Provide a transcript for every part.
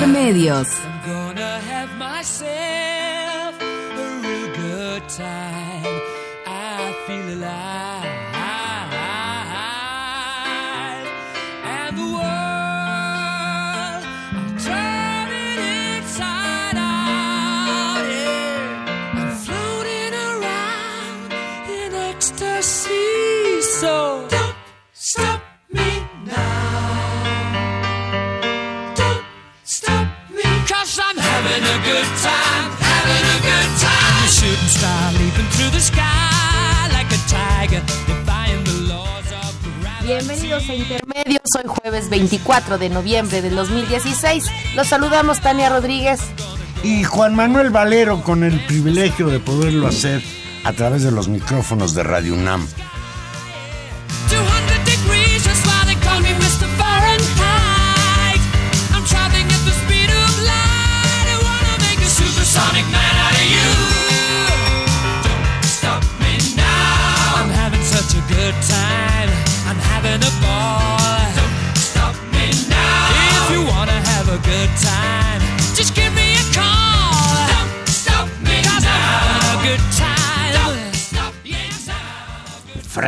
Intermedios. Bienvenidos a Intermedios, hoy jueves 24 de noviembre del 2016. Los saludamos Tania Rodríguez. Y Juan Manuel Valero con el privilegio de poderlo hacer a través de los micrófonos de Radio UNAM.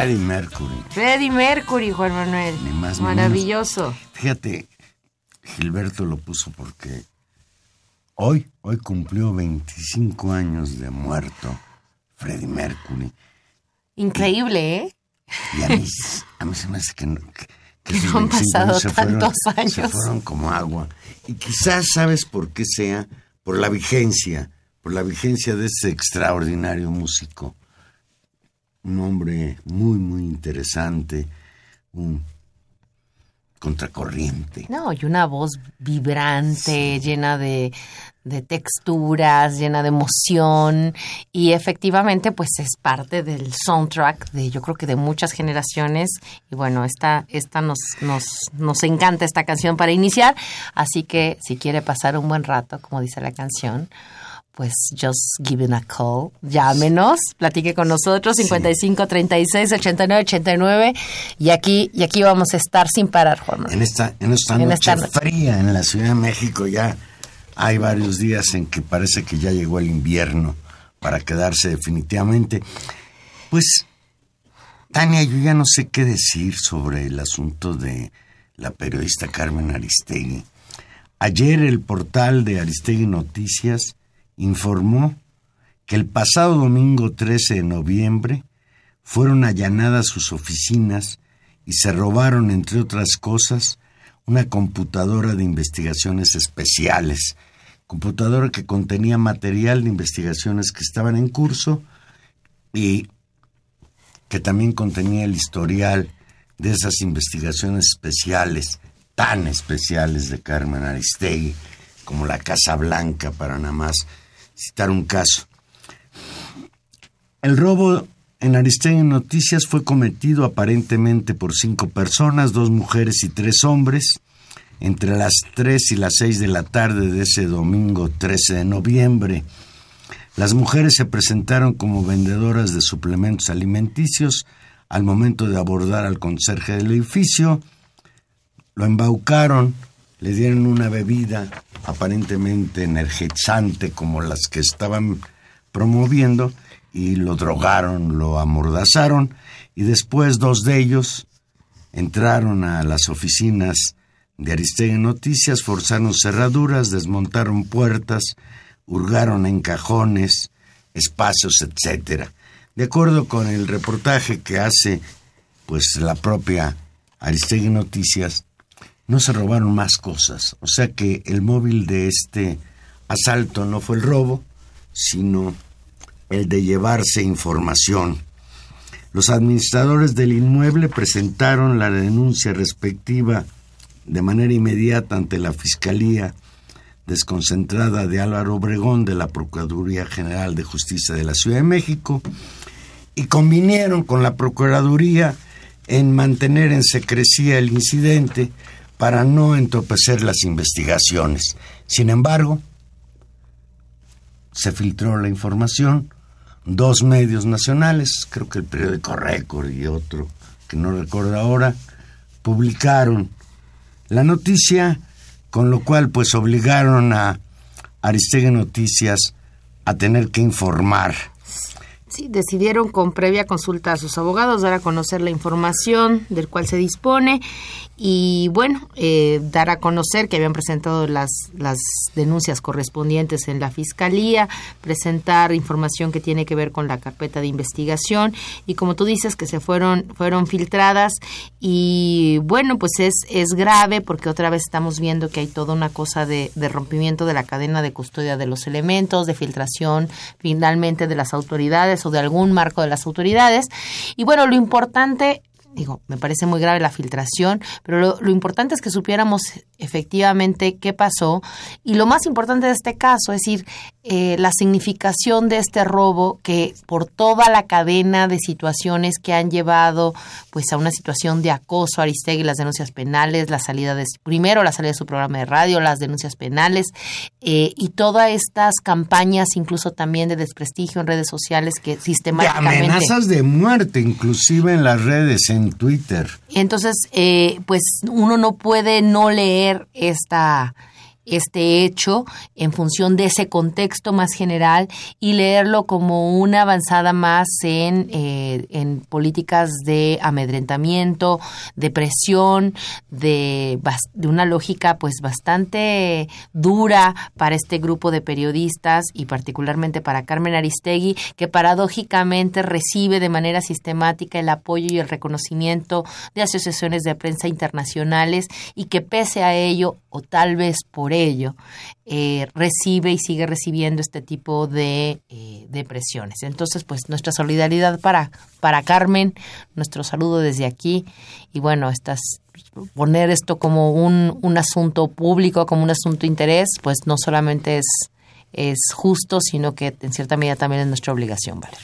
Freddie Mercury. Freddie Mercury, Juan Manuel. Ni más ni Maravilloso. Fíjate, Gilberto lo puso porque hoy, hoy cumplió 25 años de muerto Freddie Mercury. Increíble, ¿eh? Y a mí, a mí se me hace que, no- que, que Que esos no han 25 pasado se fueron- tantos Se años. fueron como agua. Y quizás sabes por qué sea, por la vigencia, por la vigencia de ese extraordinario músico. Un hombre muy, muy interesante, un contracorriente. No, y una voz vibrante, llena de, de texturas, llena de emoción. Y efectivamente, pues es parte del soundtrack de, yo creo que de muchas generaciones. Y bueno, esta, esta nos, nos, nos encanta esta canción para iniciar. Así que si quiere pasar un buen rato, como dice la canción, pues just give it a call, llámenos, platique con nosotros 55 36 89 89 y aquí y aquí vamos a estar sin parar, Juan. En esta, en esta En noche esta noche. fría en la Ciudad de México ya hay varios días en que parece que ya llegó el invierno para quedarse definitivamente. Pues, Tania, yo ya no sé qué decir sobre el asunto de la periodista Carmen Aristegui. Ayer el portal de Aristegui Noticias informó que el pasado domingo 13 de noviembre fueron allanadas sus oficinas y se robaron, entre otras cosas, una computadora de investigaciones especiales, computadora que contenía material de investigaciones que estaban en curso y que también contenía el historial de esas investigaciones especiales, tan especiales de Carmen Aristegui, como la Casa Blanca, para nada más citar un caso. El robo en Aristegui Noticias fue cometido aparentemente por cinco personas, dos mujeres y tres hombres, entre las 3 y las 6 de la tarde de ese domingo 13 de noviembre. Las mujeres se presentaron como vendedoras de suplementos alimenticios al momento de abordar al conserje del edificio, lo embaucaron, le dieron una bebida aparentemente energizante como las que estaban promoviendo y lo drogaron, lo amordazaron y después dos de ellos entraron a las oficinas de Aristegui Noticias, forzaron cerraduras, desmontaron puertas, hurgaron en cajones, espacios, etcétera. De acuerdo con el reportaje que hace pues la propia Aristegui Noticias, no se robaron más cosas. O sea que el móvil de este asalto no fue el robo, sino el de llevarse información Los administradores del inmueble presentaron la denuncia respectiva de manera inmediata ante la Fiscalía desconcentrada de Álvaro Obregón de la Procuraduría General de Justicia de la Ciudad de México y convinieron con la Procuraduría en mantener en secrecía el incidente para no entorpecer las investigaciones. Sin embargo, se filtró la información, dos medios nacionales, creo que el periódico Récord y otro que no recuerdo ahora, publicaron la noticia, con lo cual pues obligaron a Aristegui Noticias a tener que informar. Sí, decidieron con previa consulta a sus abogados dar a conocer la información del cual se dispone y bueno, eh, dar a conocer que habían presentado las, las denuncias correspondientes en la Fiscalía, presentar información que tiene que ver con la carpeta de investigación y como tú dices que se fueron, fueron filtradas y bueno, pues es, es grave porque otra vez estamos viendo que hay toda una cosa de, de rompimiento de la cadena de custodia de los elementos, de filtración finalmente de las autoridades o de algún marco de las autoridades. Y bueno, lo importante digo, me parece muy grave la filtración, pero lo, lo, importante es que supiéramos efectivamente qué pasó. Y lo más importante de este caso, es decir, eh, la significación de este robo que por toda la cadena de situaciones que han llevado pues a una situación de acoso a Aristegui, las denuncias penales, la salida de primero la salida de su programa de radio, las denuncias penales eh, y todas estas campañas incluso también de desprestigio en redes sociales que sistemáticamente de amenazas de muerte inclusive en las redes en Twitter. Entonces, eh, pues uno no puede no leer esta este hecho en función de ese contexto más general y leerlo como una avanzada más en, eh, en políticas de amedrentamiento, de presión, de, de una lógica pues bastante dura para este grupo de periodistas y particularmente para Carmen Aristegui, que paradójicamente recibe de manera sistemática el apoyo y el reconocimiento de asociaciones de prensa internacionales y que pese a ello, o tal vez por ello, eh, recibe y sigue recibiendo este tipo de, eh, presiones. Entonces, pues nuestra solidaridad para, para Carmen, nuestro saludo desde aquí y bueno, estas, poner esto como un, un asunto público, como un asunto de interés, pues no solamente es, es justo, sino que en cierta medida también es nuestra obligación, ¿vale?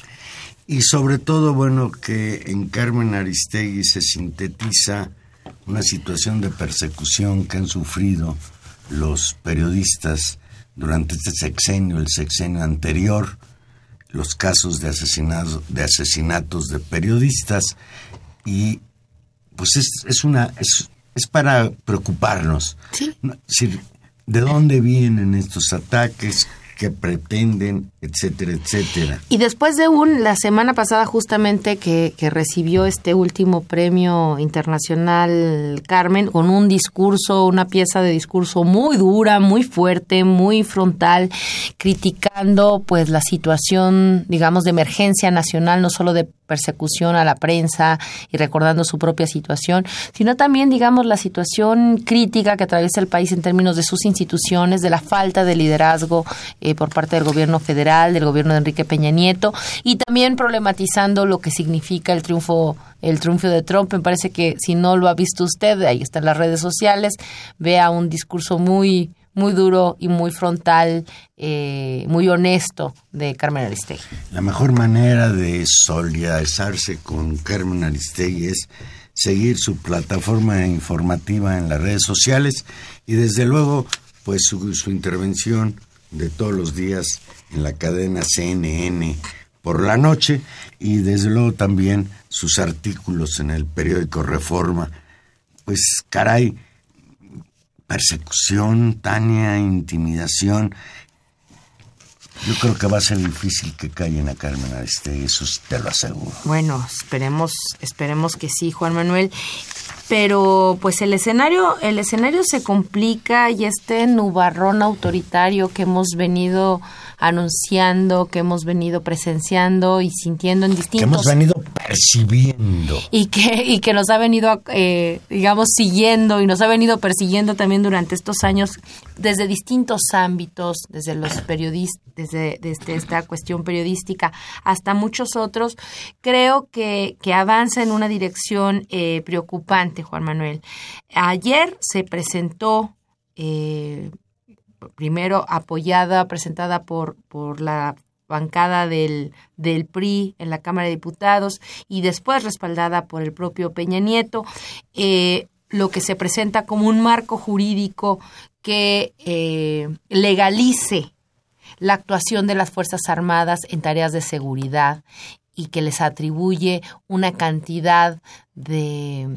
Y sobre todo, bueno, que en Carmen Aristegui se sintetiza una situación de persecución que han sufrido los periodistas durante este sexenio, el sexenio anterior, los casos de asesinatos de, asesinatos de periodistas y pues es, es una es, es, para preocuparnos. ¿Sí? ¿De dónde vienen estos ataques? Que pretenden, etcétera, etcétera. Y después de un, la semana pasada justamente que, que, recibió este último premio internacional Carmen, con un discurso, una pieza de discurso muy dura, muy fuerte, muy frontal, criticando pues la situación, digamos, de emergencia nacional, no solo de persecución a la prensa y recordando su propia situación, sino también, digamos, la situación crítica que atraviesa el país en términos de sus instituciones, de la falta de liderazgo por parte del gobierno federal, del gobierno de Enrique Peña Nieto, y también problematizando lo que significa el triunfo el triunfo de Trump. Me parece que si no lo ha visto usted, ahí está en las redes sociales, vea un discurso muy muy duro y muy frontal, eh, muy honesto de Carmen Aristegui. La mejor manera de solidarizarse con Carmen Aristegui es seguir su plataforma informativa en las redes sociales y desde luego pues su intervención de todos los días en la cadena CNN por la noche y desde luego también sus artículos en el periódico Reforma. Pues caray, persecución, Tania, intimidación. Yo creo que va a ser difícil que callen a Carmen Aristegui, eso te lo aseguro. Bueno, esperemos, esperemos que sí, Juan Manuel. Pero pues el escenario, el escenario se complica y este nubarrón autoritario que hemos venido anunciando, que hemos venido presenciando y sintiendo en Que distintos hemos venido percibiendo. y que, y que nos ha venido, eh, digamos, siguiendo y nos ha venido persiguiendo también durante estos años desde distintos ámbitos, desde los periodistas, desde, desde esta cuestión periodística hasta muchos otros, creo que, que avanza en una dirección eh, preocupante, Juan Manuel. Ayer se presentó eh, primero apoyada, presentada por, por la bancada del, del PRI en la Cámara de Diputados y después respaldada por el propio Peña Nieto, eh, lo que se presenta como un marco jurídico que eh, legalice la actuación de las Fuerzas Armadas en tareas de seguridad y que les atribuye una cantidad de,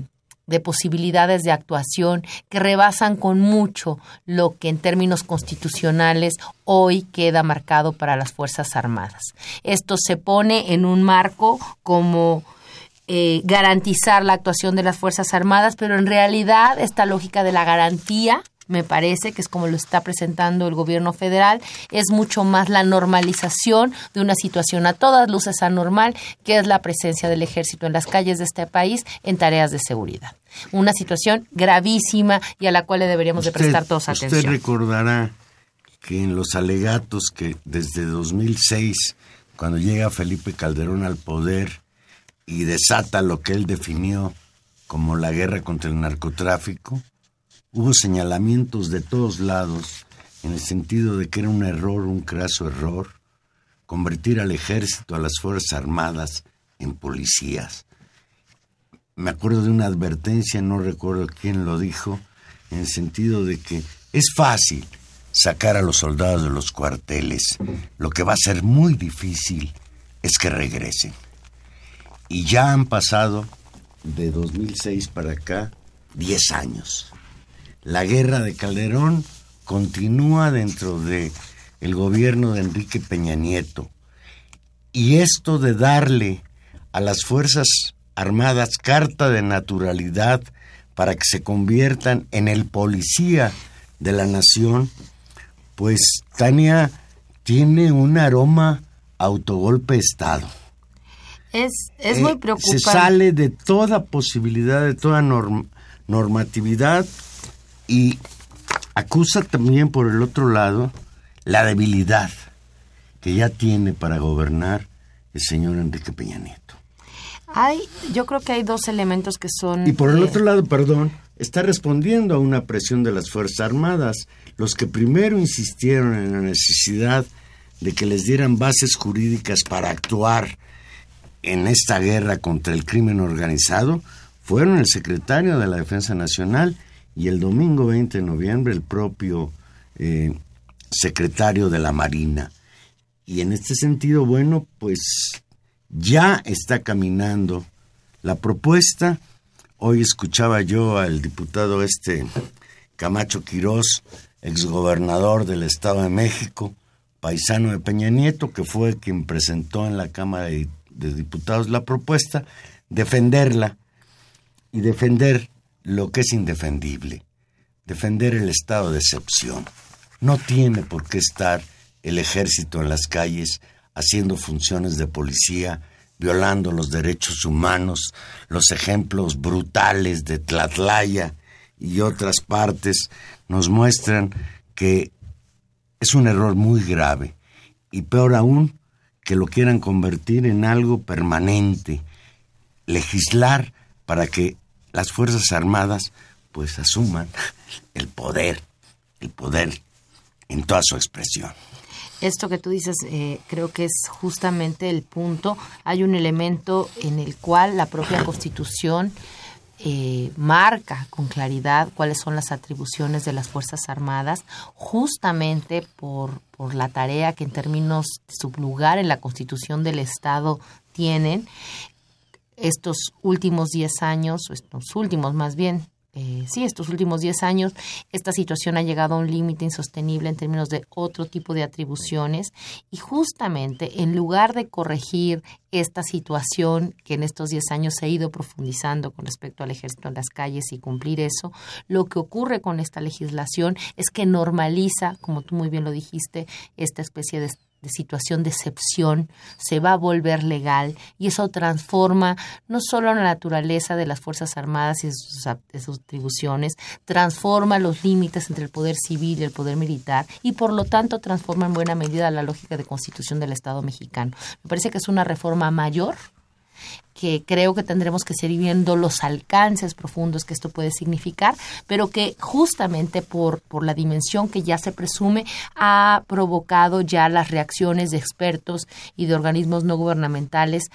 de posibilidades de actuación que rebasan con mucho lo que en términos constitucionales hoy queda marcado para las Fuerzas Armadas. Esto se pone en un marco como eh, garantizar la actuación de las Fuerzas Armadas, pero en realidad esta lógica de la garantía me parece que es como lo está presentando el gobierno federal, es mucho más la normalización de una situación a todas luces anormal, que es la presencia del ejército en las calles de este país en tareas de seguridad. Una situación gravísima y a la cual le deberíamos de prestar todos usted atención. recordará que en los alegatos que desde 2006, cuando llega Felipe Calderón al poder y desata lo que él definió como la guerra contra el narcotráfico, hubo señalamientos de todos lados en el sentido de que era un error, un craso error, convertir al ejército, a las Fuerzas Armadas, en policías. Me acuerdo de una advertencia, no recuerdo quién lo dijo, en el sentido de que es fácil sacar a los soldados de los cuarteles. Lo que va a ser muy difícil es que regresen. Y ya han pasado de 2006 para acá 10 años. La guerra de Calderón continúa dentro de el gobierno de Enrique Peña Nieto. Y esto de darle a las Fuerzas Armadas carta de naturalidad para que se conviertan en el policía de la nación, pues Tania tiene un aroma autogolpe de Estado. Es, es Eh, muy preocupante. Se sale de toda posibilidad, de toda norm- normatividad y acusa también por el otro lado la debilidad que ya tiene para gobernar el señor Enrique Peña Nieto. Hay, yo creo que hay dos elementos que son... Y por el eh, otro lado, perdón, está respondiendo a una presión de las Fuerzas Armadas, los que primero insistieron en la necesidad de que les dieran bases jurídicas para actuar en esta guerra contra el crimen organizado, fueron el secretario de la Defensa Nacional y el domingo 20 de noviembre el propio eh, secretario de la Marina. Y en este sentido, bueno, pues ya está caminando la propuesta. Hoy escuchaba yo al diputado este Camacho Quirós, exgobernador del Estado de México, paisano de Peña Nieto, que fue quien presentó en la Cámara de, de Diputados la propuesta, defenderla y defender lo que es indefendible, defender el estado de excepción. No tiene por qué estar el ejército en las calles haciendo funciones de policía, violando los derechos humanos, los ejemplos brutales de Tlatlaya y otras partes nos muestran que es un error muy grave y peor aún que lo quieran convertir en algo permanente, legislar para que las Fuerzas Armadas pues asuman el poder, el poder en toda su expresión. Esto que tú dices eh, creo que es justamente el punto. Hay un elemento en el cual la propia Constitución eh, marca con claridad cuáles son las atribuciones de las Fuerzas Armadas, justamente por, por la tarea que en términos de su lugar en la Constitución del Estado tienen. Estos últimos 10 años, o estos últimos más bien, eh, sí, estos últimos 10 años, esta situación ha llegado a un límite insostenible en términos de otro tipo de atribuciones. Y justamente en lugar de corregir esta situación que en estos 10 años se ha ido profundizando con respecto al ejército en las calles y cumplir eso, lo que ocurre con esta legislación es que normaliza, como tú muy bien lo dijiste, esta especie de de situación de excepción se va a volver legal y eso transforma no solo la naturaleza de las Fuerzas Armadas y sus, sus atribuciones, transforma los límites entre el poder civil y el poder militar y por lo tanto transforma en buena medida la lógica de constitución del Estado mexicano. Me parece que es una reforma mayor que creo que tendremos que seguir viendo los alcances profundos que esto puede significar, pero que justamente por, por la dimensión que ya se presume ha provocado ya las reacciones de expertos y de organismos no gubernamentales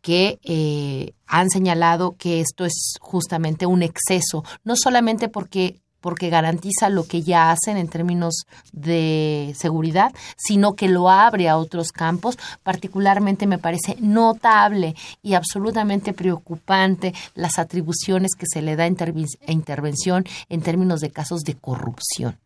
que eh, han señalado que esto es justamente un exceso, no solamente porque porque garantiza lo que ya hacen en términos de seguridad, sino que lo abre a otros campos. Particularmente me parece notable y absolutamente preocupante las atribuciones que se le da a intervención en términos de casos de corrupción.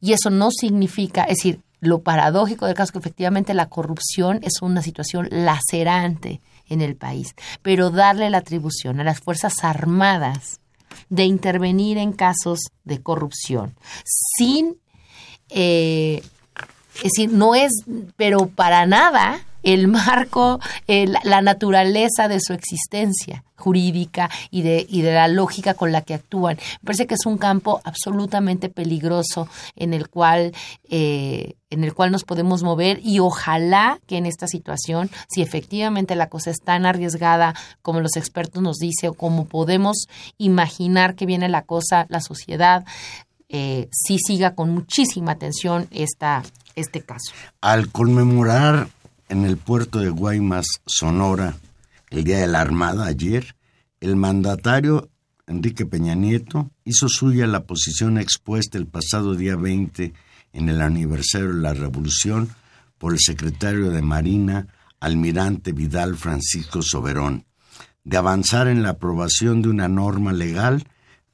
Y eso no significa, es decir, lo paradójico del caso es que efectivamente la corrupción es una situación lacerante en el país, pero darle la atribución a las Fuerzas Armadas de intervenir en casos de corrupción. Sin, eh, es decir, no es, pero para nada el marco, la naturaleza de su existencia jurídica y de, y de la lógica con la que actúan. Me parece que es un campo absolutamente peligroso en el cual, eh, en el cual nos podemos mover y ojalá que en esta situación, si efectivamente la cosa es tan arriesgada como los expertos nos dicen o como podemos imaginar que viene la cosa, la sociedad, eh, sí siga con muchísima atención esta, este caso. Al conmemorar en el puerto de Guaymas, Sonora, el Día de la Armada ayer, el mandatario Enrique Peña Nieto hizo suya la posición expuesta el pasado día 20 en el aniversario de la Revolución por el secretario de Marina, almirante Vidal Francisco Soberón, de avanzar en la aprobación de una norma legal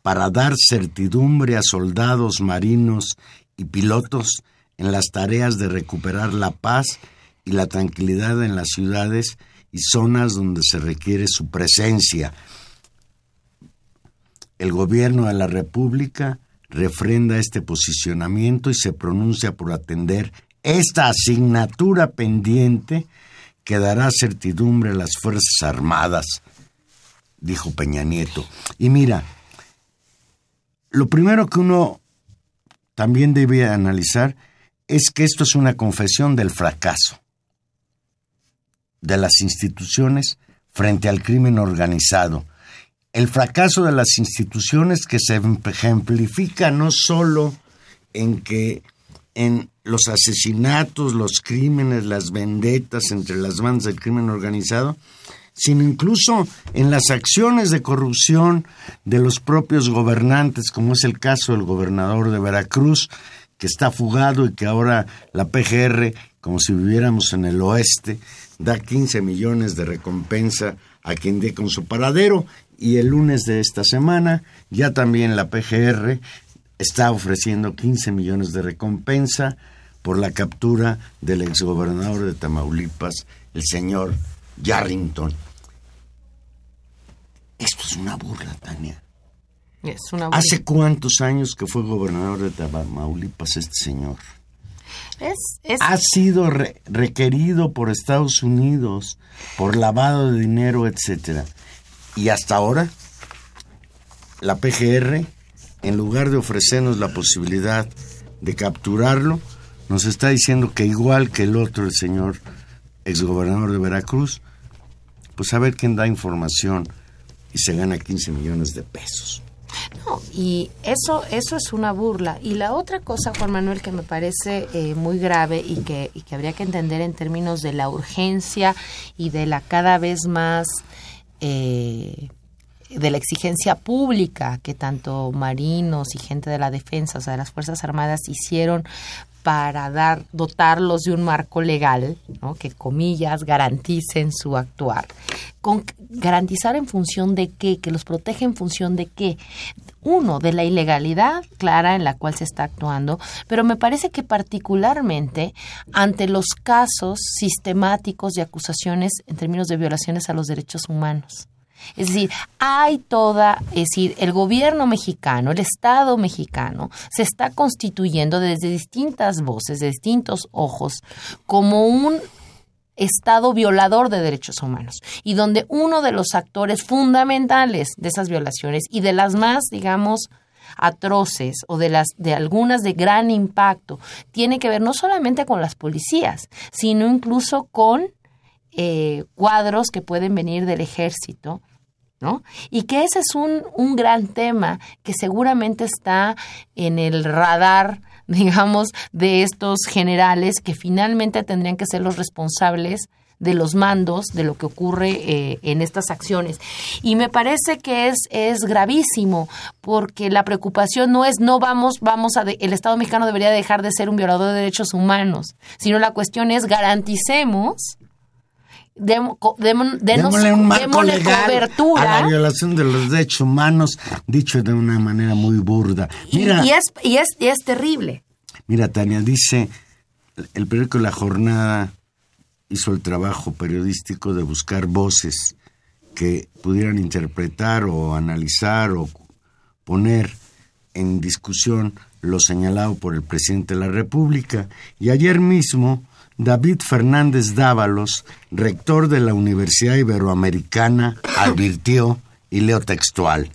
para dar certidumbre a soldados marinos y pilotos en las tareas de recuperar la paz y la tranquilidad en las ciudades y zonas donde se requiere su presencia. El gobierno de la República refrenda este posicionamiento y se pronuncia por atender esta asignatura pendiente que dará certidumbre a las Fuerzas Armadas, dijo Peña Nieto. Y mira, lo primero que uno también debe analizar es que esto es una confesión del fracaso de las instituciones frente al crimen organizado. El fracaso de las instituciones que se ejemplifica no solo en que en los asesinatos, los crímenes, las vendetas entre las bandas del crimen organizado, sino incluso en las acciones de corrupción de los propios gobernantes, como es el caso del gobernador de Veracruz, que está fugado y que ahora la PGR, como si viviéramos en el oeste, da 15 millones de recompensa a quien dé con su paradero y el lunes de esta semana ya también la PGR está ofreciendo 15 millones de recompensa por la captura del exgobernador de Tamaulipas, el señor Yarrington. Esto es una burla, Tania. Es una burla. ¿Hace cuántos años que fue gobernador de Tamaulipas este señor? Ha sido re requerido por Estados Unidos por lavado de dinero, etcétera. Y hasta ahora la PGR en lugar de ofrecernos la posibilidad de capturarlo, nos está diciendo que igual que el otro, el señor exgobernador de Veracruz, pues a ver quién da información y se gana 15 millones de pesos. No, y eso, eso es una burla. Y la otra cosa, Juan Manuel, que me parece eh, muy grave y que, y que habría que entender en términos de la urgencia y de la cada vez más eh, de la exigencia pública que tanto marinos y gente de la defensa, o sea, de las Fuerzas Armadas hicieron para dar, dotarlos de un marco legal, ¿no? que comillas garanticen su actuar. Con garantizar en función de qué, que los protege en función de qué. Uno, de la ilegalidad clara en la cual se está actuando, pero me parece que particularmente ante los casos sistemáticos de acusaciones en términos de violaciones a los derechos humanos Es decir, hay toda, es decir, el gobierno mexicano, el Estado mexicano, se está constituyendo desde distintas voces, de distintos ojos, como un Estado violador de derechos humanos y donde uno de los actores fundamentales de esas violaciones y de las más, digamos, atroces o de las de algunas de gran impacto tiene que ver no solamente con las policías, sino incluso con eh, cuadros que pueden venir del ejército, ¿no? Y que ese es un, un gran tema que seguramente está en el radar digamos, de estos generales que finalmente tendrían que ser los responsables de los mandos de lo que ocurre eh, en estas acciones. Y me parece que es, es gravísimo, porque la preocupación no es no vamos, vamos a, el Estado mexicano debería dejar de ser un violador de derechos humanos, sino la cuestión es garanticemos co- demo- denos- Démosle un marco legal a la violación de los derechos humanos, dicho de una manera muy burda. y- Mira, y, es, y, es, y es terrible. mira Tania, dice, el periódico La Jornada hizo el trabajo periodístico de buscar voces que pudieran interpretar o analizar o poner en discusión lo señalado por el presidente de la República. Y ayer mismo, David Fernández Dávalos, rector de la Universidad Iberoamericana, advirtió, y leo textual,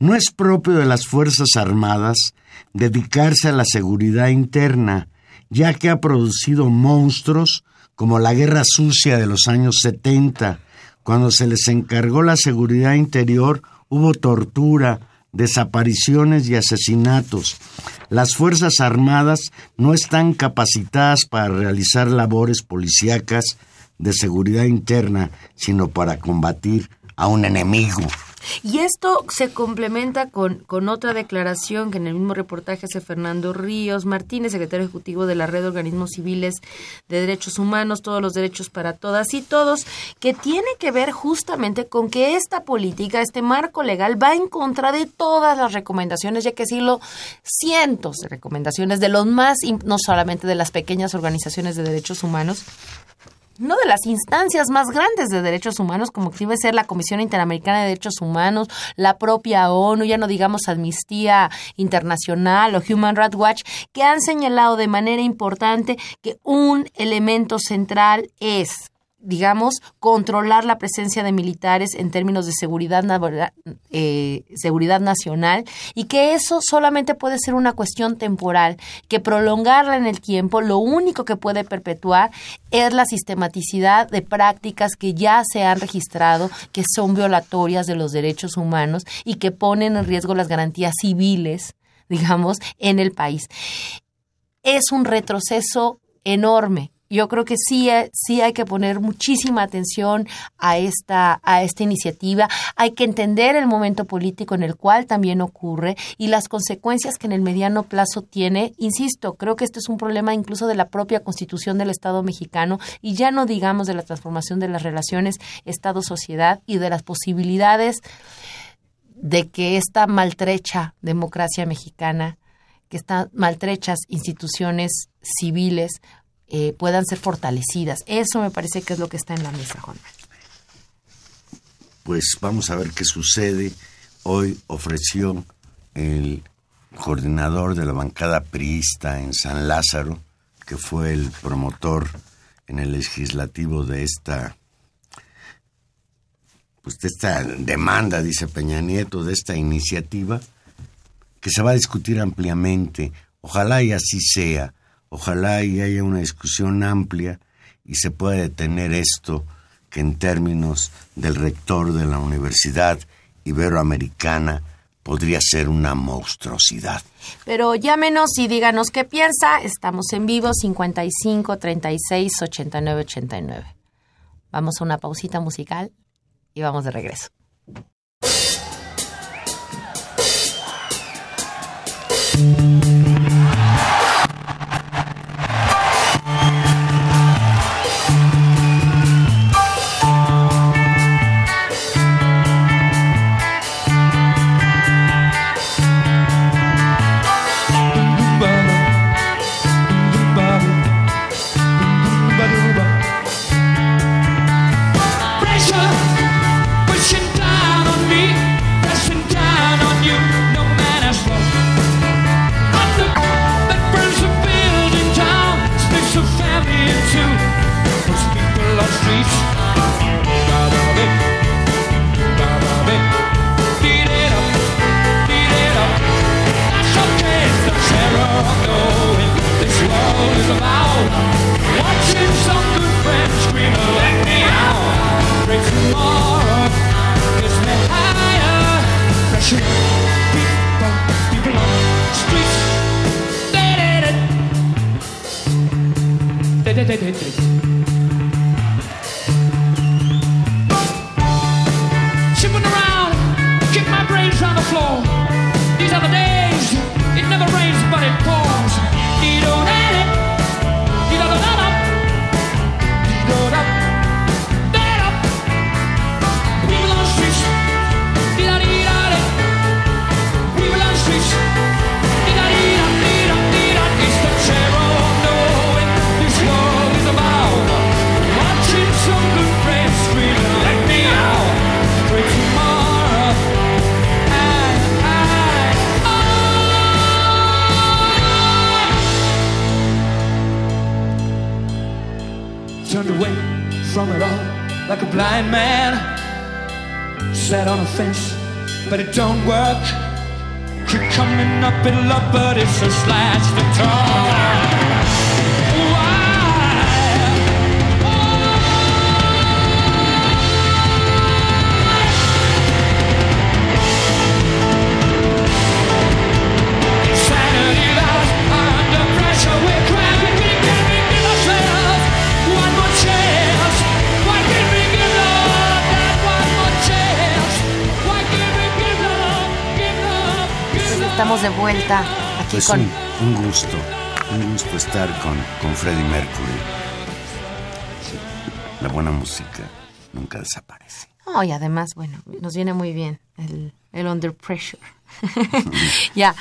no es propio de las Fuerzas Armadas dedicarse a la seguridad interna, ya que ha producido monstruos como la guerra sucia de los años 70. Cuando se les encargó la seguridad interior, hubo tortura, desapariciones y asesinatos. Las Fuerzas Armadas no están capacitadas para realizar labores policíacas de seguridad interna, sino para combatir a un enemigo. Y esto se complementa con, con otra declaración que en el mismo reportaje hace Fernando Ríos Martínez, secretario ejecutivo de la Red de Organismos Civiles de Derechos Humanos, todos los derechos para todas y todos, que tiene que ver justamente con que esta política, este marco legal, va en contra de todas las recomendaciones, ya que decirlo, cientos de recomendaciones de los más, no solamente de las pequeñas organizaciones de derechos humanos, no de las instancias más grandes de derechos humanos, como que debe ser la Comisión Interamericana de Derechos Humanos, la propia ONU, ya no digamos Amnistía Internacional o Human Rights Watch, que han señalado de manera importante que un elemento central es digamos, controlar la presencia de militares en términos de seguridad, eh, seguridad nacional y que eso solamente puede ser una cuestión temporal, que prolongarla en el tiempo lo único que puede perpetuar es la sistematicidad de prácticas que ya se han registrado, que son violatorias de los derechos humanos y que ponen en riesgo las garantías civiles, digamos, en el país. Es un retroceso enorme yo creo que sí, eh, sí hay que poner muchísima atención a esta, a esta iniciativa. Hay que entender el momento político en el cual también ocurre y las consecuencias que en el mediano plazo tiene. Insisto, creo que este es un problema incluso de la propia constitución del Estado mexicano y ya no digamos de la transformación de las relaciones Estado-sociedad y de las posibilidades de que esta maltrecha democracia mexicana, que estas maltrechas instituciones civiles eh, puedan ser fortalecidas. Eso me parece que es lo que está en la mesa, Juan. Pues vamos a ver qué sucede. Hoy ofreció el coordinador de la bancada priista en San Lázaro, que fue el promotor en el legislativo de esta pues de esta demanda, dice Peña Nieto, de esta iniciativa, que se va a discutir ampliamente. Ojalá y así sea. Ojalá y haya una discusión amplia y se pueda detener esto que en términos del rector de la Universidad Iberoamericana podría ser una monstruosidad. Pero llámenos y díganos qué piensa. Estamos en vivo 55 36 89 89. Vamos a una pausita musical y vamos de regreso. Ted Hendricks. Pues con... un, un gusto, un gusto estar con, con Freddie Mercury. Sí, La buena música nunca desaparece. Oh, y además, bueno, nos viene muy bien el, el under pressure. ya.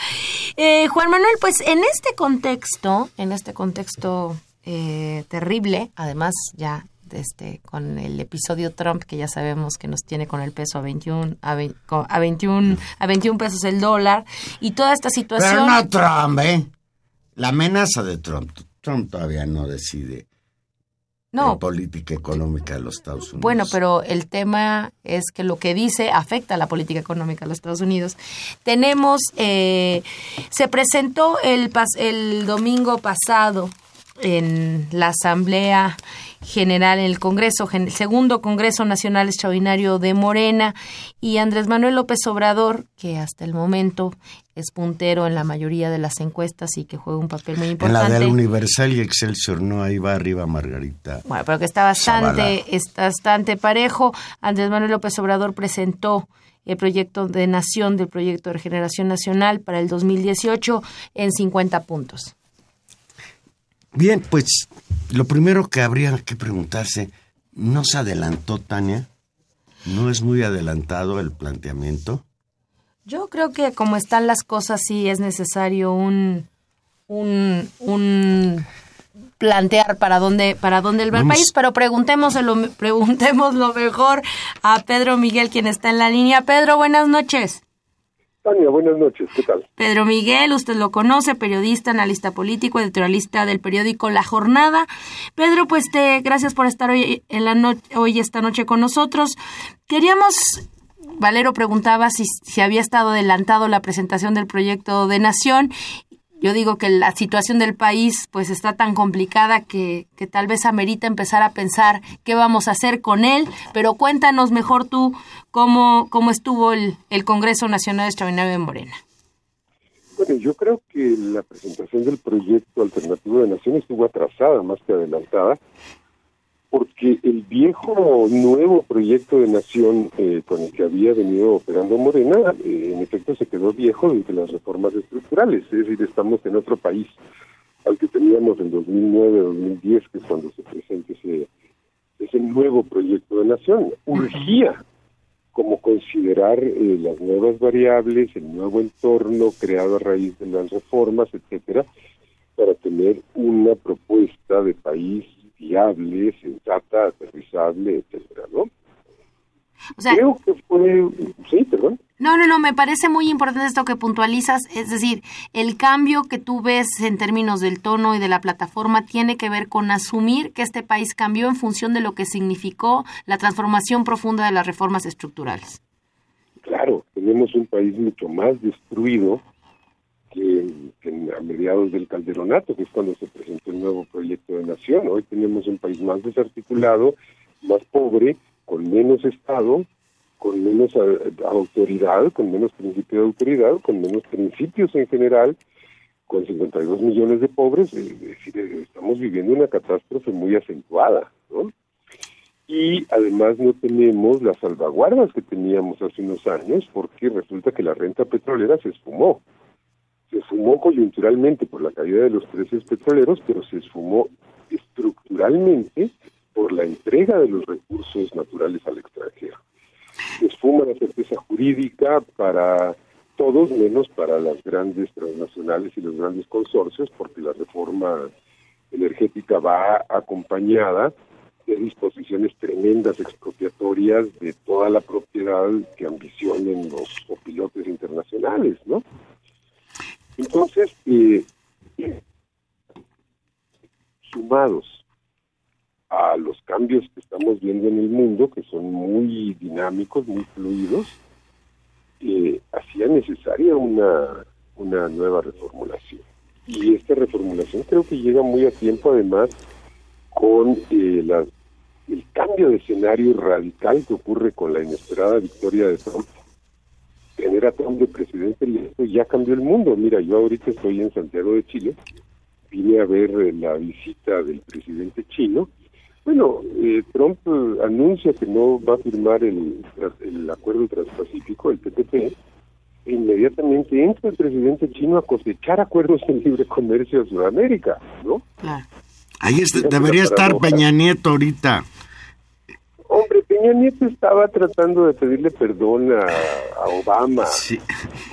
Eh, Juan Manuel, pues en este contexto, en este contexto eh, terrible, además ya este, con el episodio Trump, que ya sabemos que nos tiene con el peso a 21, a, vein- co- a 21, a 21 pesos el dólar, y toda esta situación... Pero no Trump, ¿eh? La amenaza de Trump. Trump todavía no decide no, la política económica de los Estados Unidos. Bueno, pero el tema es que lo que dice afecta a la política económica de los Estados Unidos. Tenemos, eh, se presentó el, pas- el domingo pasado en la Asamblea General, en el Congreso, el segundo Congreso Nacional Extraordinario de Morena, y Andrés Manuel López Obrador, que hasta el momento es puntero en la mayoría de las encuestas y que juega un papel muy En la importante. del Universal y Excelsior, no, ahí va arriba Margarita. Bueno, pero que está bastante, está bastante parejo. Andrés Manuel López Obrador presentó el proyecto de nación del proyecto de regeneración nacional para el 2018 en 50 puntos. Bien, pues lo primero que habría que preguntarse, ¿no se adelantó Tania? ¿No es muy adelantado el planteamiento? Yo creo que como están las cosas sí es necesario un un, un plantear para dónde para dónde va el país, pero preguntémoslo preguntémoslo mejor a Pedro Miguel quien está en la línea. Pedro, buenas noches. Buenas noches, ¿qué tal? Pedro Miguel, usted lo conoce, periodista, analista político, editorialista del periódico La Jornada. Pedro, pues te gracias por estar hoy en la no- hoy esta noche con nosotros. Queríamos Valero preguntaba si, si había estado adelantado la presentación del proyecto de nación. Yo digo que la situación del país pues está tan complicada que, que tal vez amerita empezar a pensar qué vamos a hacer con él, pero cuéntanos mejor tú cómo, cómo estuvo el, el Congreso Nacional Extraordinario de Morena. Bueno, yo creo que la presentación del proyecto alternativo de nación estuvo atrasada más que adelantada, porque el viejo nuevo proyecto de nación eh, con el que había venido operando Morena, eh, en efecto se quedó viejo desde las reformas estructurales, es decir, estamos en otro país al que teníamos en 2009-2010, que es cuando se presenta ese, ese nuevo proyecto de nación. Urgía como considerar eh, las nuevas variables, el nuevo entorno creado a raíz de las reformas, etcétera, para tener una propuesta de país viable, sensata, aterrizable, etcétera, ¿no? O sea, Creo que fue, sí, perdón. no, no, no, me parece muy importante esto que puntualizas, es decir, el cambio que tú ves en términos del tono y de la plataforma tiene que ver con asumir que este país cambió en función de lo que significó la transformación profunda de las reformas estructurales. Claro, tenemos un país mucho más destruido que, a mediados del calderonato, que es cuando se presentó el nuevo proyecto de nación. Hoy tenemos un país más desarticulado, más pobre, con menos Estado, con menos eh, autoridad, con menos principio de autoridad, con menos principios en general, con 52 millones de pobres, es decir, estamos viviendo una catástrofe muy acentuada, ¿no? Y además no tenemos las salvaguardas que teníamos hace unos años, porque resulta que la renta petrolera se esfumó. Se esfumó coyunturalmente por la caída de los precios petroleros, pero se esfumó estructuralmente por la entrega de los recursos naturales al extranjero. Se esfuma la certeza jurídica para todos menos para las grandes transnacionales y los grandes consorcios, porque la reforma energética va acompañada de disposiciones tremendas expropiatorias de toda la propiedad que ambicionen los pilotos internacionales, ¿no? Entonces, eh, sumados a los cambios que estamos viendo en el mundo, que son muy dinámicos, muy fluidos, hacía necesaria una, una nueva reformulación. Y esta reformulación creo que llega muy a tiempo, además, con eh, el cambio de escenario radical que ocurre con la inesperada victoria de Trump. Tener a Trump de presidente electo ya cambió el mundo. Mira, yo ahorita estoy en Santiago de Chile, vine a ver eh, la visita del presidente chino bueno, eh, Trump eh, anuncia que no va a firmar el, el acuerdo transpacífico, el TPP, e inmediatamente entra el presidente chino a cosechar acuerdos en libre comercio a Sudamérica, ¿no? Ahí debería estar Peña Nieto ahorita. Hombre, Peña Nieto estaba tratando de pedirle perdón a, Obama,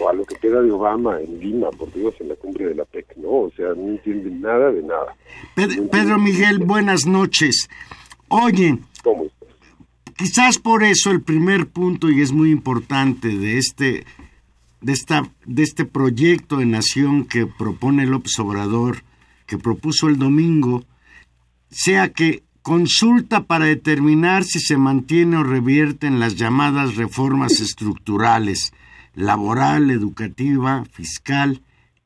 o a lo que queda de Obama en Lima, por Dios, en la cumbre de la PEC, ¿no? O sea, no entienden nada de nada. Pedro, Miguel, buenas noches. Oye, ¿Cómo quizás por eso el primer punto, y es muy importante, de este, de, esta, de este proyecto de nación que propone López Obrador, que propuso el domingo, sea que consulta para determinar si se mantiene o revierte en las llamadas reformas estructurales, laboral, educativa, fiscal,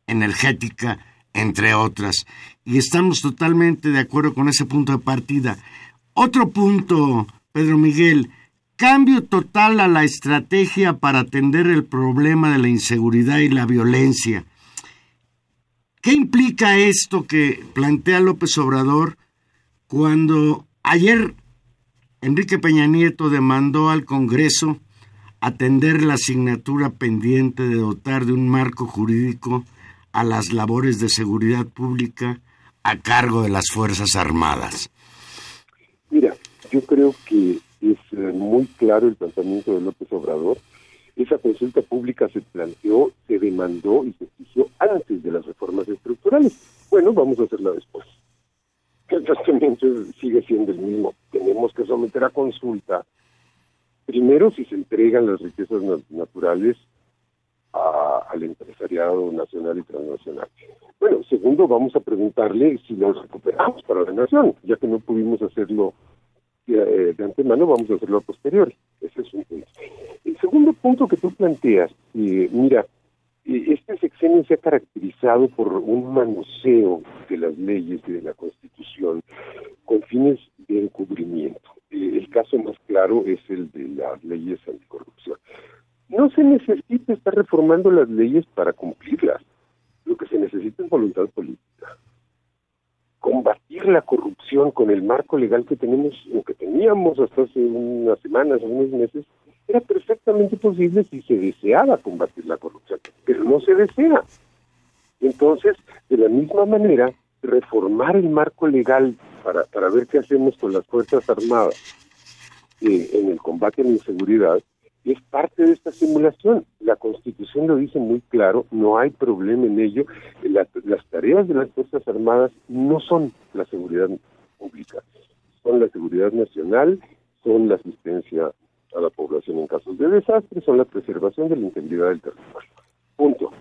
energética, entre otras. Y estamos totalmente de acuerdo con ese punto de partida. Otro punto, Pedro Miguel, cambio total a la estrategia para atender el problema de la inseguridad y la violencia. ¿Qué implica esto que plantea López Obrador? Cuando ayer Enrique Peña Nieto demandó al Congreso atender la asignatura pendiente de dotar de un marco jurídico a las labores de seguridad pública a cargo de las Fuerzas Armadas. Mira, yo creo que es eh, muy claro el planteamiento de López Obrador. Esa consulta pública se planteó, se demandó y se exigió antes de las reformas estructurales. Bueno, vamos a hacerla después el tratamiento sigue siendo el mismo. Tenemos que someter a consulta, primero, si se entregan las riquezas naturales al empresariado nacional y transnacional. Bueno, segundo, vamos a preguntarle si los recuperamos para la nación, ya que no pudimos hacerlo de, de antemano, vamos a hacerlo a posteriori. Ese es un punto. El segundo punto que tú planteas, eh, mira, este sexenio se ha caracterizado por un manoseo de las leyes y de la Constitución con fines de encubrimiento. Eh, el caso más claro es el de las leyes anticorrupción. No se necesita estar reformando las leyes para cumplirlas. Lo que se necesita es voluntad política. Combatir la corrupción con el marco legal que tenemos o que teníamos hasta hace unas semanas unos meses era perfectamente posible si se deseaba combatir la corrupción, pero no se desea. Entonces, de la misma manera, reformar el marco legal para, para ver qué hacemos con las Fuerzas Armadas eh, en el combate a la inseguridad es parte de esta simulación. La Constitución lo dice muy claro, no hay problema en ello. las tareas de las Fuerzas Armadas no son la seguridad pública, son la seguridad nacional, son la asistencia a la población en casos de desastre son la preservación de la integridad del territorio. Punto.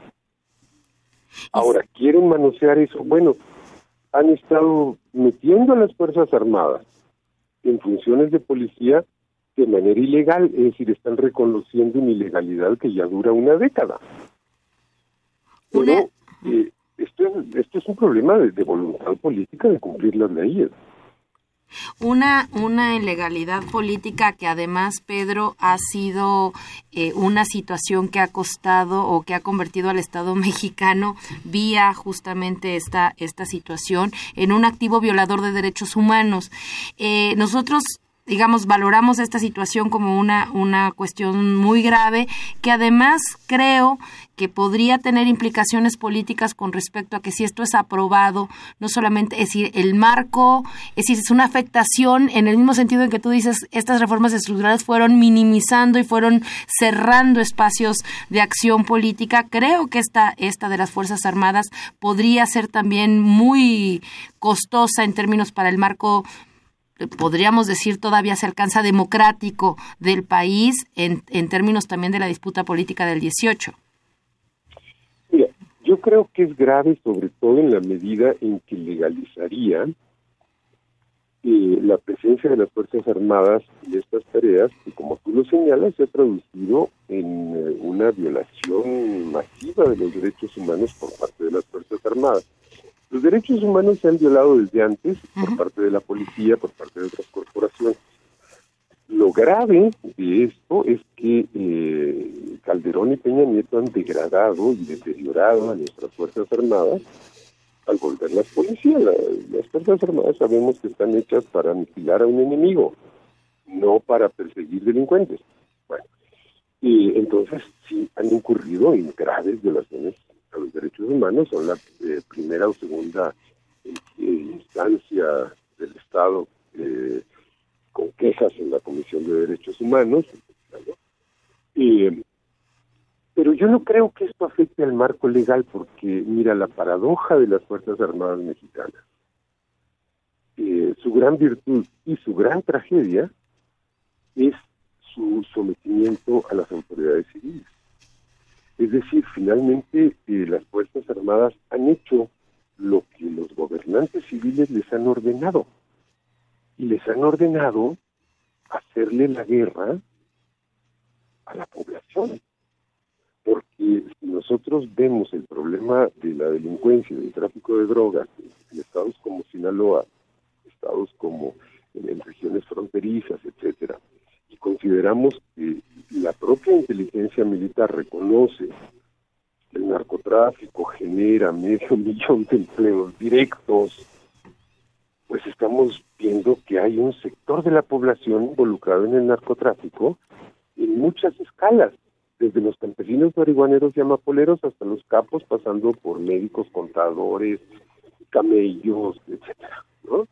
Ahora, ¿quieren manosear eso? Bueno, han estado metiendo a las Fuerzas Armadas en funciones de policía de manera ilegal, es decir, están reconociendo una ilegalidad que ya dura una década. Pero eh, esto, es, esto es un problema de voluntad política de cumplir las leyes. Una, una ilegalidad política que además, Pedro, ha sido eh, una situación que ha costado o que ha convertido al Estado mexicano vía justamente esta, esta situación en un activo violador de derechos humanos. Eh, nosotros digamos, valoramos esta situación como una, una cuestión muy grave que además creo que podría tener implicaciones políticas con respecto a que si esto es aprobado, no solamente, es decir, el marco, es decir, es una afectación en el mismo sentido en que tú dices, estas reformas estructurales fueron minimizando y fueron cerrando espacios de acción política. Creo que esta, esta de las Fuerzas Armadas podría ser también muy costosa en términos para el marco podríamos decir, todavía se alcanza democrático del país en, en términos también de la disputa política del 18? Mira, yo creo que es grave sobre todo en la medida en que legalizaría eh, la presencia de las Fuerzas Armadas y estas tareas, que como tú lo señalas, se ha traducido en eh, una violación masiva de los derechos humanos por parte de las Fuerzas Armadas. Los derechos humanos se han violado desde antes por parte de la policía, por parte de otras corporaciones. Lo grave de esto es que eh, Calderón y Peña Nieto han degradado y deteriorado a nuestras Fuerzas Armadas al volver las policías. las Fuerzas Armadas sabemos que están hechas para aniquilar a un enemigo, no para perseguir delincuentes. Bueno, y entonces sí han incurrido en graves violaciones a los derechos humanos, son la eh, primera o segunda eh, instancia del Estado eh, con quejas en la Comisión de Derechos Humanos. pero yo no creo que esto afecte al marco legal porque, mira, la paradoja de las Fuerzas Armadas Mexicanas, su gran virtud y su gran tragedia es su sometimiento a las autoridades civiles. Es decir, finalmente eh, las Fuerzas Armadas han hecho lo que los gobernantes civiles les han ordenado. Y les han ordenado hacerle la guerra a la población. Porque si nosotros vemos el problema de la delincuencia, del tráfico de drogas en estados como Sinaloa, estados como en regiones fronterizas, etcétera, y consideramos que la propia inteligencia militar reconoce que el narcotráfico genera medio millón de empleos directos, pues estamos viendo que hay un sector de la población involucrado en el narcotráfico en muchas escalas, desde los campesinos marihuaneros y amapoleros hasta los capos, pasando por médicos, contadores, camellos, etcétera, ¿no?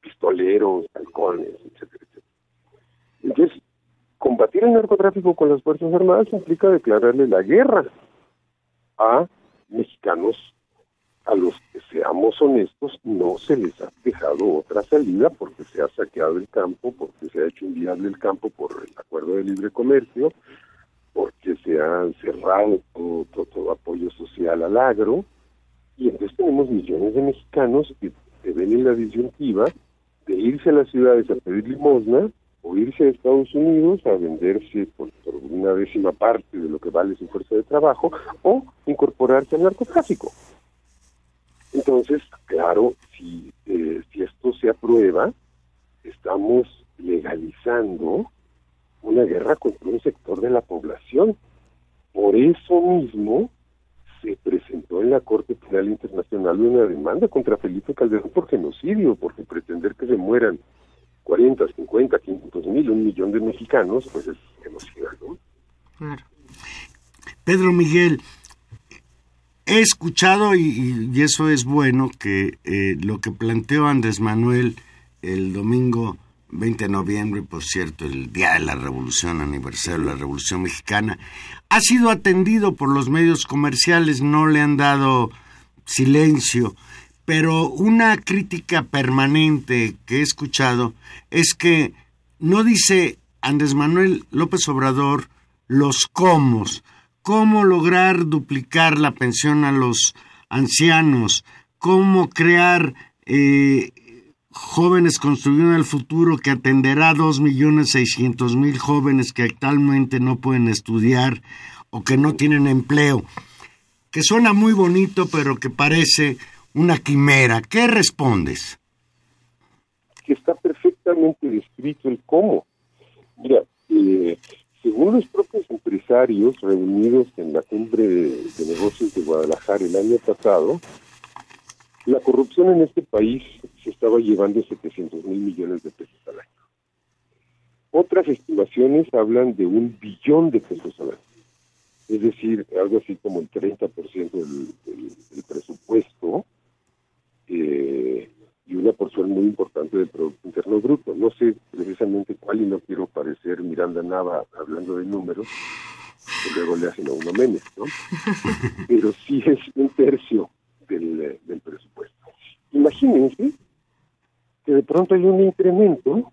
pistoleros, halcones, etcétera. Entonces, combatir el narcotráfico con las Fuerzas Armadas implica declararle la guerra a mexicanos a los que seamos honestos no se les ha dejado otra salida porque se ha saqueado el campo, porque se ha hecho inviable el campo por el acuerdo de libre comercio, porque se ha cerrado todo, todo, apoyo social al agro, y entonces tenemos millones de mexicanos que se ven en la disyuntiva de irse a las ciudades a pedir limosna o irse a Estados Unidos a venderse por, una décima parte de lo que vale su fuerza de trabajo o incorporarse al narcotráfico. Entonces, claro, si, eh, si esto se aprueba, estamos legalizando una guerra contra un sector de la población. Por eso mismo se presentó en la Corte Penal Internacional una demanda contra Felipe Calderón por genocidio, porque pretender que se mueran 40, 50, 500 mil, un millón de mexicanos, pues es. Claro. Pedro Miguel, he escuchado, y, eso es bueno, que eh, lo que planteó Andrés Manuel el domingo 20 de noviembre, por cierto, el Día de la Revolución, aniversario de la Revolución Mexicana, ha sido atendido por los medios comerciales, no le han dado silencio pero una crítica permanente que he escuchado es que no dice Andrés Manuel López Obrador los cómo, cómo lograr duplicar la pensión a los ancianos, cómo crear eh, jóvenes construyendo el futuro que atenderá a dos millones seiscientos mil jóvenes que actualmente no pueden estudiar o que no tienen empleo, que suena muy bonito pero que parece una quimera. ¿Qué respondes? que está perfectamente descrito el cómo. Mira, eh, según los propios empresarios reunidos en la cumbre de, negocios de Guadalajara el año pasado, la corrupción en este país se estaba llevando 700 mil millones de pesos al año. Otras estimaciones hablan de un billón de pesos al año. Es decir, algo así como el 30% del, del, del presupuesto eh, y una porción muy importante del Producto Interno Bruto. No sé precisamente cuál y no quiero parecer Miranda Nava hablando de números, que luego le hacen a uno menos, ¿no? Pero sí es un tercio del, del presupuesto. Imagínense que de pronto hay un incremento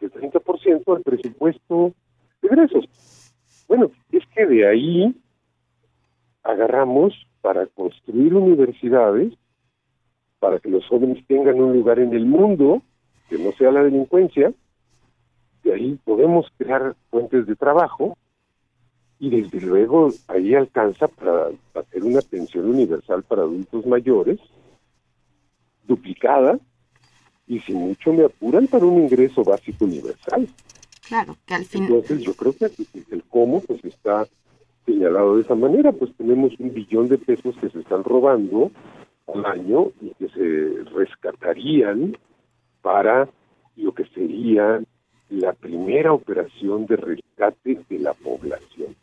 del 30% al presupuesto de egresos. Bueno, es que de ahí agarramos para construir universidades, para que los jóvenes tengan un lugar en el mundo, que no sea la delincuencia, de ahí podemos crear fuentes de trabajo y desde luego ahí alcanza para hacer una pensión universal para adultos mayores, duplicada, y si mucho me apuran para un ingreso básico universal. Claro, que al fin... Entonces yo creo que el cómo pues está señalado de esa manera, pues tenemos un billón de pesos que se están robando al año y que se rescatarían para lo que sería la primera operación de rescate de la población.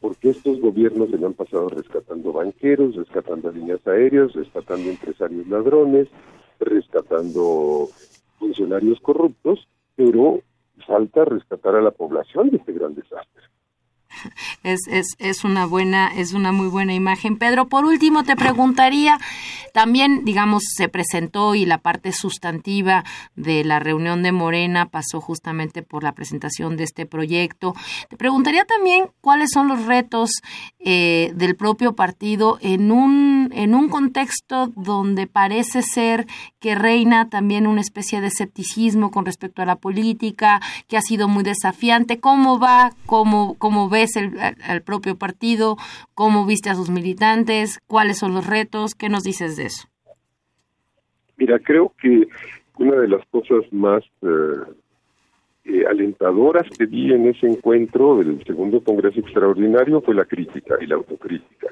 Porque estos gobiernos se han pasado rescatando banqueros, rescatando líneas aéreas, rescatando empresarios ladrones, rescatando funcionarios corruptos, pero falta rescatar a la población de este gran desastre. Es, es, es, una buena, es una muy buena imagen. Pedro, por último te preguntaría, también, digamos, se presentó y la parte sustantiva de la reunión de Morena pasó justamente por la presentación de este proyecto. Te preguntaría también cuáles son los retos eh, del propio partido en un, en un contexto donde parece ser que reina también una especie de escepticismo con respecto a la política, que ha sido muy desafiante. ¿Cómo va? ¿Cómo, cómo ves el, al propio partido? ¿Cómo viste a sus militantes? ¿Cuáles son los retos? ¿Qué nos dices de eso? Mira, creo que una de las cosas más eh, eh, alentadoras que vi en ese encuentro del segundo Congreso Extraordinario fue la crítica y la autocrítica.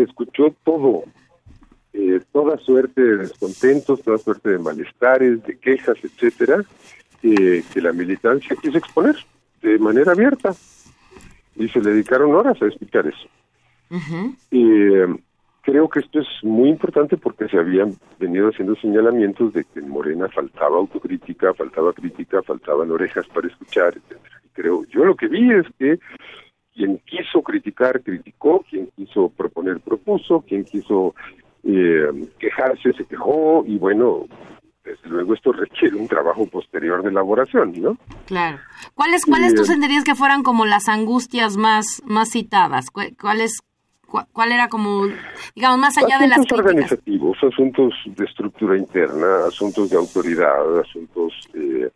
Se escuchó todo, eh, toda suerte de descontentos, toda suerte de malestares, de quejas, etcétera, que la militancia quiso exponer de manera abierta y se le dedicaron horas a explicar eso. Eh, creo que esto es muy importante porque se habían venido haciendo señalamientos de que en Morena faltaba autocrítica, faltaba crítica, faltaban orejas para escuchar, etcétera. Y creo, yo lo que vi es que quien quiso criticar, criticó, quien quiso proponer, propuso, quien quiso eh, quejarse, se quejó, y bueno, desde luego esto requiere un trabajo posterior de elaboración, ¿no? Claro. ¿Cuáles, cuáles Sí, tú eh. sentirías que fueran como las angustias más, más citadas? ¿Cuál, cuál es, cua- cuál era como, digamos, más allá de las asuntos organizativos, asuntos de estructura interna, asuntos de autoridad, asuntos eh,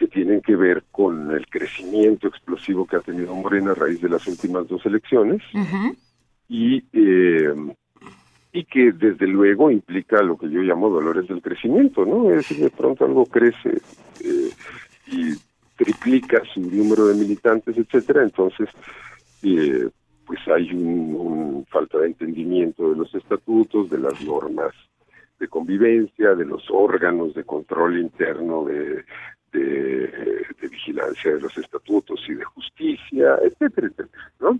que tienen que ver con el crecimiento explosivo que ha tenido Morena a raíz de las últimas dos elecciones. Y eh, y que desde luego implica lo que yo llamo dolores del crecimiento, ¿no? Es decir, de pronto algo crece eh, y triplica su número de militantes, etcétera, entonces eh, pues hay un, un falta de entendimiento de los estatutos, de las normas de convivencia, de los órganos de control interno de, de, de vigilancia de los estatutos y de justicia, etcétera, etcétera, ¿no?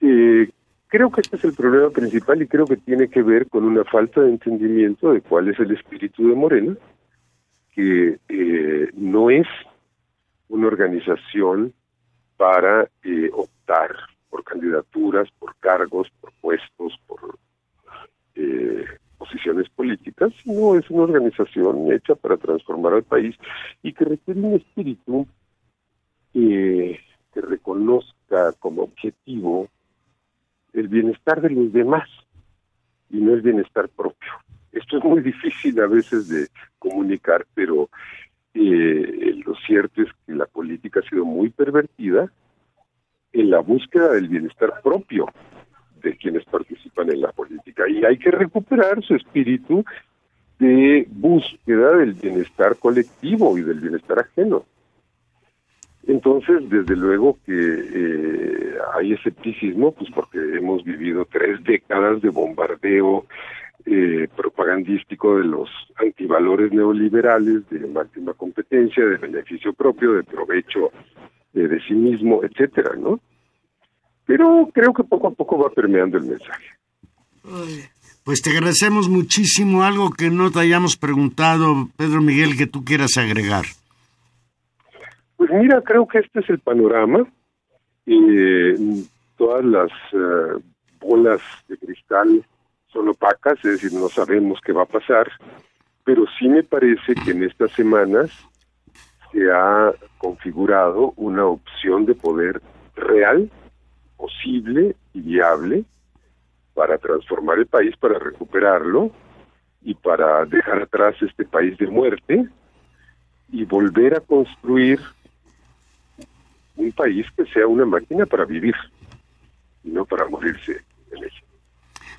Eh, creo que este es el problema principal y creo que tiene que ver con una falta de entendimiento de cuál es el espíritu de Morena, que eh, no es una organización para eh, optar por candidaturas, por cargos, por puestos, por eh, posiciones políticas, sino es una organización hecha para transformar al país y que requiere un espíritu eh, que reconozca como objetivo el bienestar de los demás y no el bienestar propio. Esto es muy difícil a veces de comunicar, pero eh, lo cierto es que la política ha sido muy pervertida en la búsqueda del bienestar propio de quienes participan en la política y hay que recuperar su espíritu de búsqueda del bienestar colectivo y del bienestar ajeno. Entonces, desde luego que eh, hay escepticismo, pues porque hemos vivido tres décadas de bombardeo eh, propagandístico de los antivalores neoliberales, de máxima competencia, de beneficio propio, de provecho eh, de sí mismo, etcétera, ¿no? Pero creo que poco a poco va permeando el mensaje. Pues te agradecemos muchísimo. Algo que no te hayamos preguntado, Pedro Miguel, que tú quieras agregar. Pues mira, creo que este es el panorama. Eh, todas las eh, bolas de cristal son opacas, es decir, no sabemos qué va a pasar, pero sí me parece que en estas semanas se ha configurado una opción de poder real, posible y viable para transformar el país, para recuperarlo y para dejar atrás este país de muerte y volver a construir un país que sea una máquina para vivir y no para morirse en ella.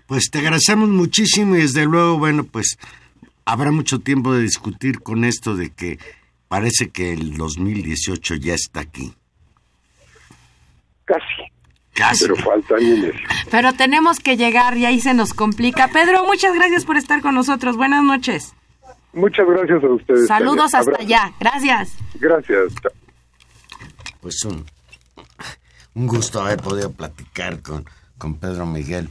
Pues te agradecemos muchísimo y desde luego, bueno, pues habrá mucho tiempo de discutir con esto de que parece que el 2018 ya está aquí. Casi, Casi. pero falta año y medio. Pero tenemos que llegar y ahí se nos complica. Pedro, muchas gracias por estar con nosotros. Buenas noches. Muchas gracias a ustedes. Saludos hasta allá. Gracias. Gracias. Pues un, un gusto haber podido platicar con, con Pedro Miguel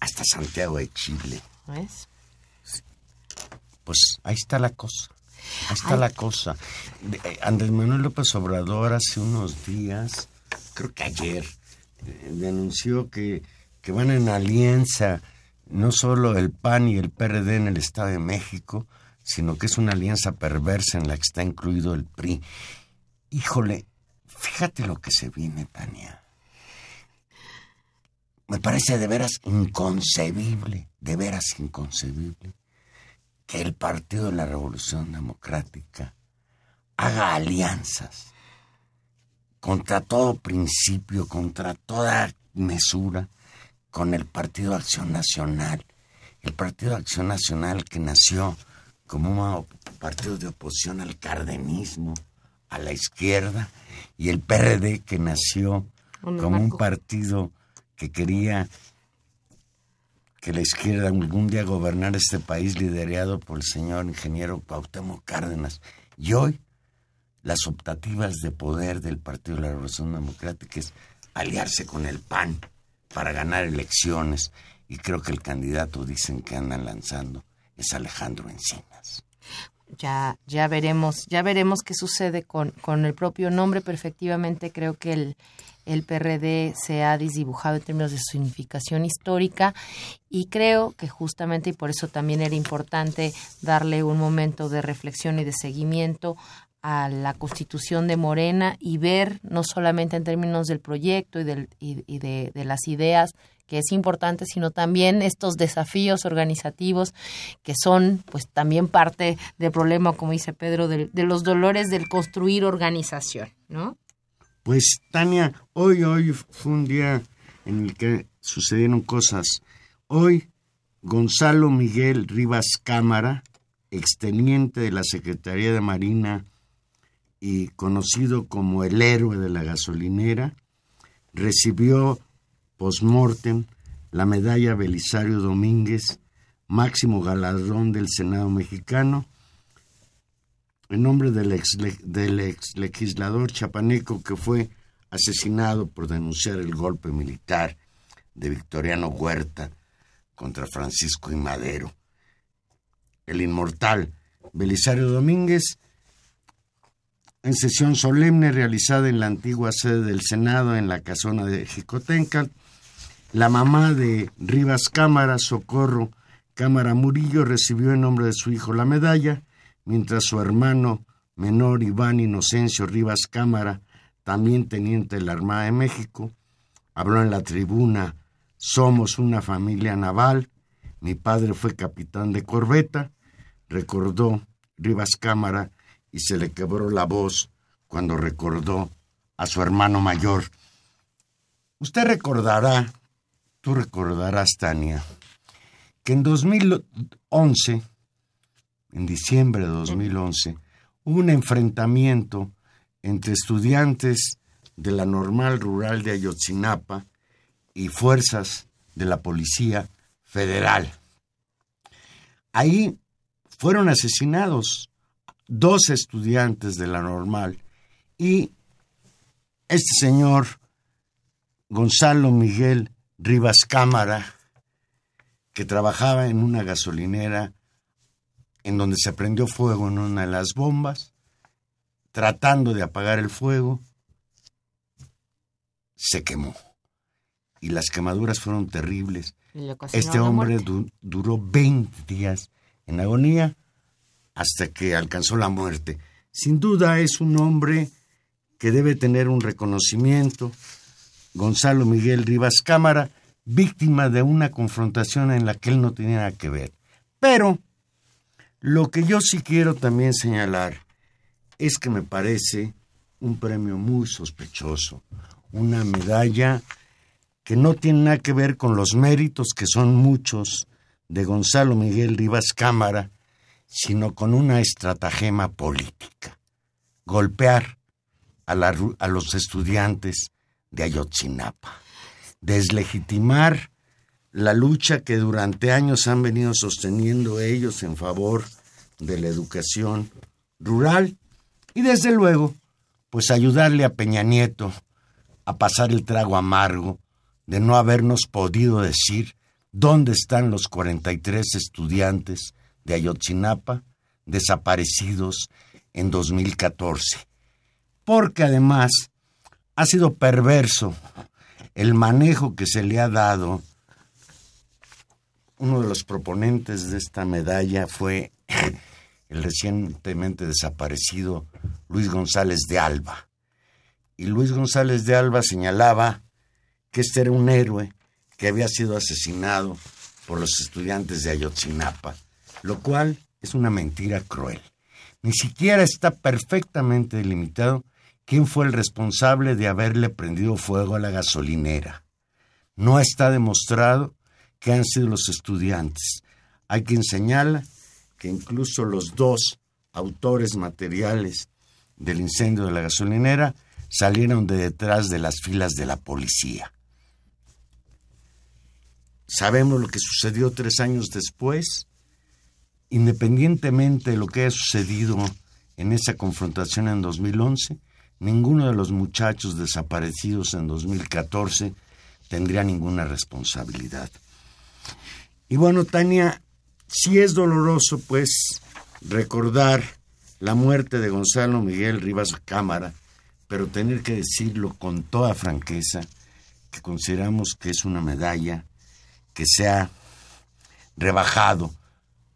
hasta Santiago de Chile. ¿Ves? Pues ahí está la cosa. Ahí está la cosa. Eh, Andrés Manuel López Obrador hace unos días, creo que ayer, denunció que, que van en alianza no solo el PAN y el PRD en el Estado de México, sino que es una alianza perversa en la que está incluido el PRI. Híjole, fíjate lo que se viene, Tania. Me parece de veras inconcebible, de veras inconcebible, que el Partido de la Revolución Democrática haga alianzas contra todo principio, contra toda mesura, con el Partido Acción Nacional. El Partido Acción Nacional que nació como un partido de oposición al cardenismo, a la izquierda, y el PRD que nació como un partido que quería que la izquierda algún día gobernara este país liderado por el señor ingeniero Cuauhtémoc Cárdenas. Y hoy las optativas de poder del Partido de la Revolución Democrática es aliarse con el PAN para ganar elecciones. Y creo que el candidato, dicen que andan lanzando, es Alejandro Encinas. Ya, ya veremos, ya veremos qué sucede con, con el propio nombre, pero efectivamente creo que el, el PRD se ha desdibujado en términos de significación histórica y creo que justamente y por eso también era importante darle un momento de reflexión y de seguimiento a la constitución de Morena y ver no solamente en términos del proyecto y, del, y, de las ideas que es importante, sino también estos desafíos organizativos que son pues también parte del problema, como dice Pedro, de, de los dolores del construir organización, ¿no? Pues Tania, hoy, hoy fue un día en el que sucedieron cosas. Hoy, Gonzalo Miguel Rivas Cámara, exteniente de la Secretaría de Marina y conocido como el héroe de la gasolinera, recibió postmortem la medalla Belisario Domínguez, máximo galardón del Senado mexicano, en nombre del ex, del ex legislador chapaneco que fue asesinado por denunciar el golpe militar de Victoriano Huerta contra Francisco y Madero. El inmortal Belisario Domínguez, en sesión solemne realizada en la antigua sede del Senado en la casona de Jicotencal, la mamá de Rivas Cámara, Socorro Cámara Murillo, recibió en nombre de su hijo la medalla, mientras su hermano menor Iván Inocencio Rivas Cámara, también teniente de la Armada de México, habló en la tribuna Somos una familia naval, mi padre fue capitán de corbeta, recordó Rivas Cámara y se le quebró la voz cuando recordó a su hermano mayor. Usted recordará, tú recordarás, Tania, que en 2011 en diciembre de 2011, hubo un enfrentamiento entre estudiantes de la normal rural de Ayotzinapa y fuerzas de la Policía Federal. Ahí fueron asesinados dos estudiantes de la normal y este señor Gonzalo Miguel Rivas Cámara, que trabajaba en una gasolinera en donde se prendió fuego en una de las bombas, tratando de apagar el fuego, se quemó. Y las quemaduras fueron terribles. Este hombre du- duró 20 días en agonía hasta que alcanzó la muerte. Sin duda es un hombre que debe tener un reconocimiento. Gonzalo Miguel Rivas Cámara, víctima de una confrontación en la que él no tenía nada que ver. Pero lo que yo sí quiero también señalar es que me parece un premio muy sospechoso, una medalla que no tiene nada que ver con los méritos, que son muchos, de Gonzalo Miguel Rivas Cámara, sino con una estratagema política. Golpear a, la a los estudiantes de Ayotzinapa. Deslegitimar la lucha que durante años han venido sosteniendo ellos en favor de la educación rural y desde luego, pues ayudarle a Peña Nieto a pasar el trago amargo de no habernos podido decir dónde están los 43 estudiantes de Ayotzinapa desaparecidos en 2014. Porque además ha sido perverso el manejo que se le ha dado. Uno de los proponentes de esta medalla fue el recientemente desaparecido Luis González de Alba. Y Luis González de Alba señalaba que este era un héroe que había sido asesinado por los estudiantes de Ayotzinapa, lo cual es una mentira cruel. Ni siquiera está perfectamente delimitado quién fue el responsable de haberle prendido fuego a la gasolinera. No está demostrado que han sido los estudiantes. Hay quien señala que incluso los dos autores materiales del incendio de la gasolinera salieron de detrás de las filas de la policía. Sabemos lo que sucedió tres años después. Independientemente de lo que haya sucedido en esa confrontación en 2011, ninguno de los muchachos desaparecidos en 2014 tendría ninguna responsabilidad. Y bueno, Tania, sí es doloroso, pues, recordar la muerte de Gonzalo Miguel Rivas Cámara, pero tener que decirlo con toda franqueza, que consideramos que es una medalla que se ha rebajado,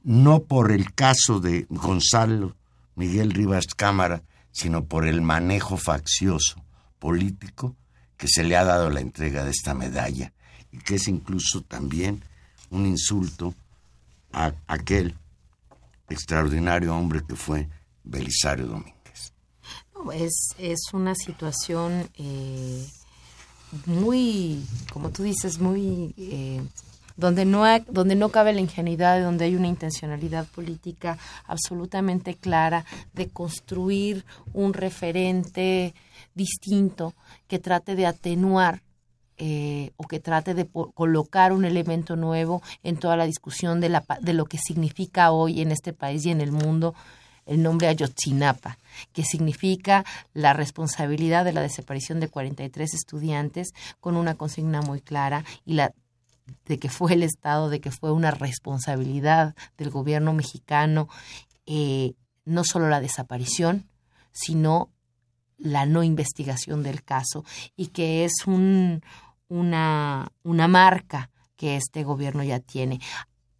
no por el caso de Gonzalo Miguel Rivas Cámara, sino por el manejo faccioso político que se le ha dado la entrega de esta medalla, y que es incluso también un insulto a aquel extraordinario hombre que fue Belisario Domínguez. Es, es una situación eh, muy, como tú dices, muy... eh, donde no, donde no cabe la ingenuidad, donde hay una intencionalidad política absolutamente clara de construir un referente distinto que trate de atenuar eh, o que trate de colocar un elemento nuevo en toda la discusión de, la, de lo que significa hoy en este país y en el mundo el nombre Ayotzinapa, que significa la responsabilidad de la desaparición de 43 estudiantes con una consigna muy clara y la de que fue el Estado, de que fue una responsabilidad del gobierno mexicano, eh, no solo la desaparición, sino la no investigación del caso y que es un, una, una marca que este gobierno ya tiene.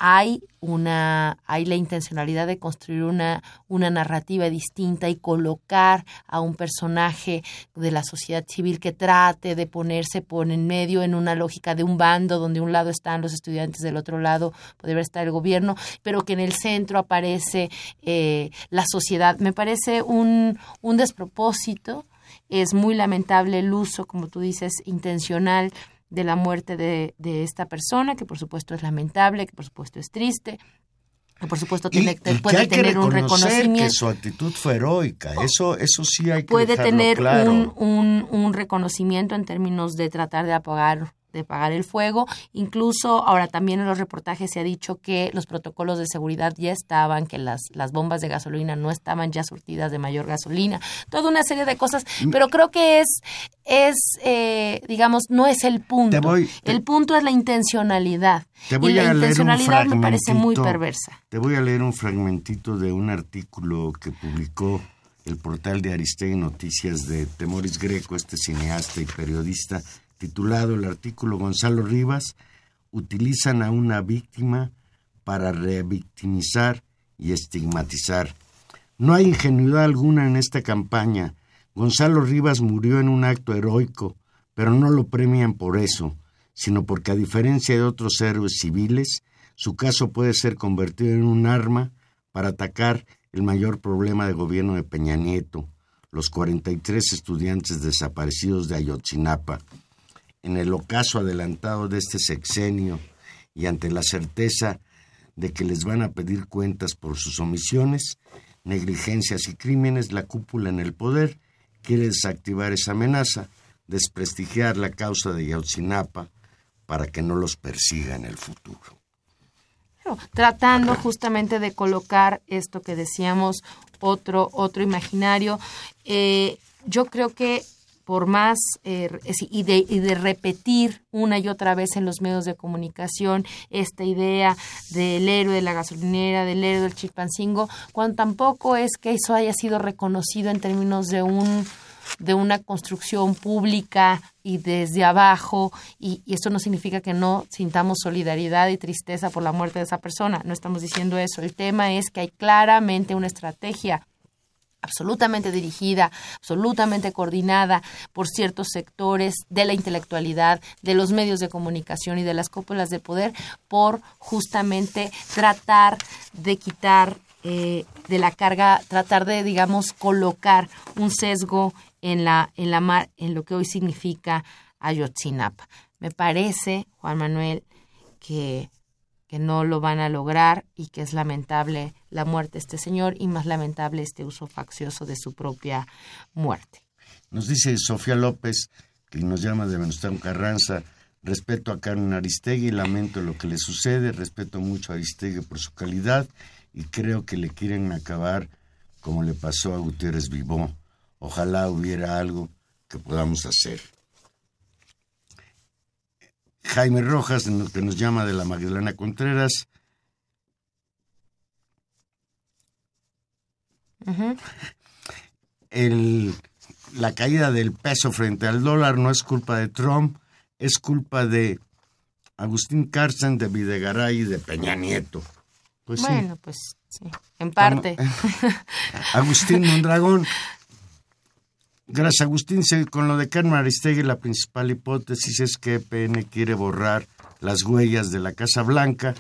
Hay una, hay la intencionalidad de construir una, una narrativa distinta y colocar a un personaje de la sociedad civil que trate de ponerse por en medio en una lógica de un bando donde un lado están los estudiantes, del otro lado podría estar el gobierno, pero que en el centro aparece eh, la sociedad. Me parece un, un despropósito. Es muy lamentable el uso, como tú dices, intencional de la muerte de, de esta persona, que por supuesto es lamentable, que por supuesto es triste, que por supuesto tiene, y puede que tener un reconocimiento. que su actitud fue heroica. Eso, eso sí hay que puede tener claro. un, un, un reconocimiento en términos de tratar de apagar de pagar el fuego. Incluso ahora también en los reportajes se ha dicho que los protocolos de seguridad ya estaban, que las, las bombas de gasolina no estaban ya surtidas de mayor gasolina, toda una serie de cosas, Mm. pero creo que es, es eh, digamos, no es el punto. Te voy- te- el punto es la intencionalidad. Te voy y la a leer un intencionalidad me parece muy perversa. Te voy a leer un fragmentito de un artículo que publicó el portal de Aristegui Noticias de Temoris Greco, este cineasta y periodista, titulado el artículo Gonzalo Rivas, utilizan a una víctima para revictimizar y estigmatizar. No hay ingenuidad alguna en esta campaña. Gonzalo Rivas murió en un acto heroico, pero no lo premian por eso, sino porque a diferencia de otros héroes civiles, su caso puede ser convertido en un arma para atacar el mayor problema de gobierno de Peña Nieto, los 43 estudiantes desaparecidos de Ayotzinapa. En el ocaso adelantado de este sexenio y ante la certeza de que les van a pedir cuentas por sus omisiones, negligencias y crímenes, la cúpula en el poder quiere desactivar esa amenaza, desprestigiar la causa de Ayotzinapa para que no los persiga en el futuro. Tratando justamente de colocar esto que decíamos, otro, otro imaginario. Eh, yo creo que por más eh, y, de, y de repetir una y otra vez en los medios de comunicación esta idea del héroe de la gasolinera, del héroe del chilpancingo, cuando tampoco es que eso haya sido reconocido en términos de un de una construcción pública y desde abajo, y, y esto no significa que no sintamos solidaridad y tristeza por la muerte de esa persona, no estamos diciendo eso. El tema es que hay claramente una estrategia absolutamente dirigida, absolutamente coordinada por ciertos sectores de la intelectualidad, de los medios de comunicación y de las cúpulas de poder, por justamente tratar de quitar eh, de la carga, tratar de, digamos, colocar un sesgo en la, en la en lo que hoy significa Ayotzinapa. Me parece, Juan Manuel, que que no lo van a lograr y que es lamentable la muerte de este señor y más lamentable este uso faccioso de su propia muerte. Nos dice Sofía López, que nos llama de Venustiano Carranza, respeto a Carmen Aristegui, lamento lo que le sucede, respeto mucho a Aristegui por su calidad y creo que le quieren acabar como le pasó a Gutiérrez Vivó. Ojalá hubiera algo que podamos hacer. Jaime Rojas, que nos llama de la Magdalena Contreras, el, la caída del peso frente al dólar no es culpa de Trump, es culpa de Agustín Carsten, de Videgaray y de Peña Nieto. Pues sí. bueno, pues sí, en parte. Agustín Mondragón. Gracias, Agustín. Con lo de Carmen Aristegui, la principal hipótesis es que PN quiere borrar las huellas de la Casa Blanca.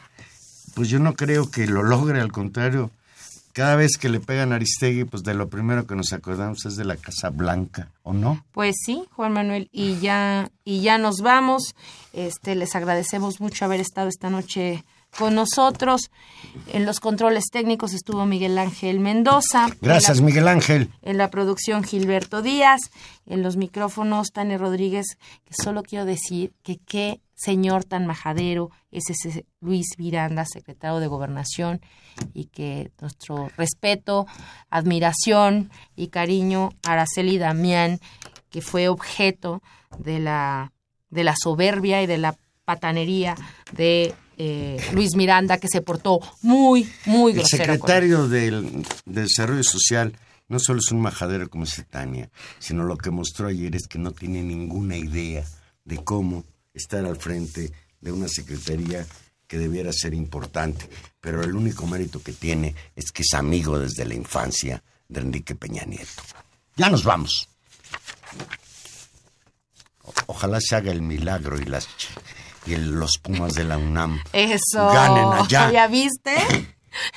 Pues yo no creo que lo logre, al contrario. Cada vez que le pegan a Aristegui, pues de lo primero que nos acordamos es de la Casa Blanca, ¿o no? Pues sí, Juan Manuel, y ya, y ya nos vamos. Este, les agradecemos mucho haber estado esta noche con nosotros. En los controles técnicos estuvo Miguel Ángel Mendoza. Gracias, la- Miguel Ángel. En la producción Gilberto Díaz, en los micrófonos Tania Rodríguez, que solo quiero decir que qué señor tan majadero es ese Luis Miranda, secretario de Gobernación, y que nuestro respeto, admiración y cariño a Araceli Damián, que fue objeto de la, de la soberbia y de la patanería de eh, Luis Miranda, que se portó muy, muy El grosero. él. secretario del, de Desarrollo Social no solo es un majadero como dice Tania, sino lo que mostró ayer es que no tiene ninguna idea de cómo estar al frente de una secretaría que debiera ser importante. Pero el único mérito que tiene es que es amigo desde la infancia de Enrique Peña Nieto. Ya nos vamos. O- ojalá se haga el milagro y las y los Pumas de la UNAM Eso. ganen allá. ¿Ya viste?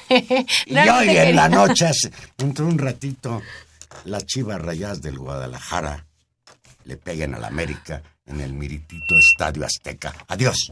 Y No hoy en la noche, de un ratito, las chivas rayas del Guadalajara le peguen al América en el miritito Estadio Azteca. Adiós.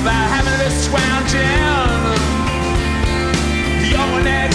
about having to scrounging. Your neck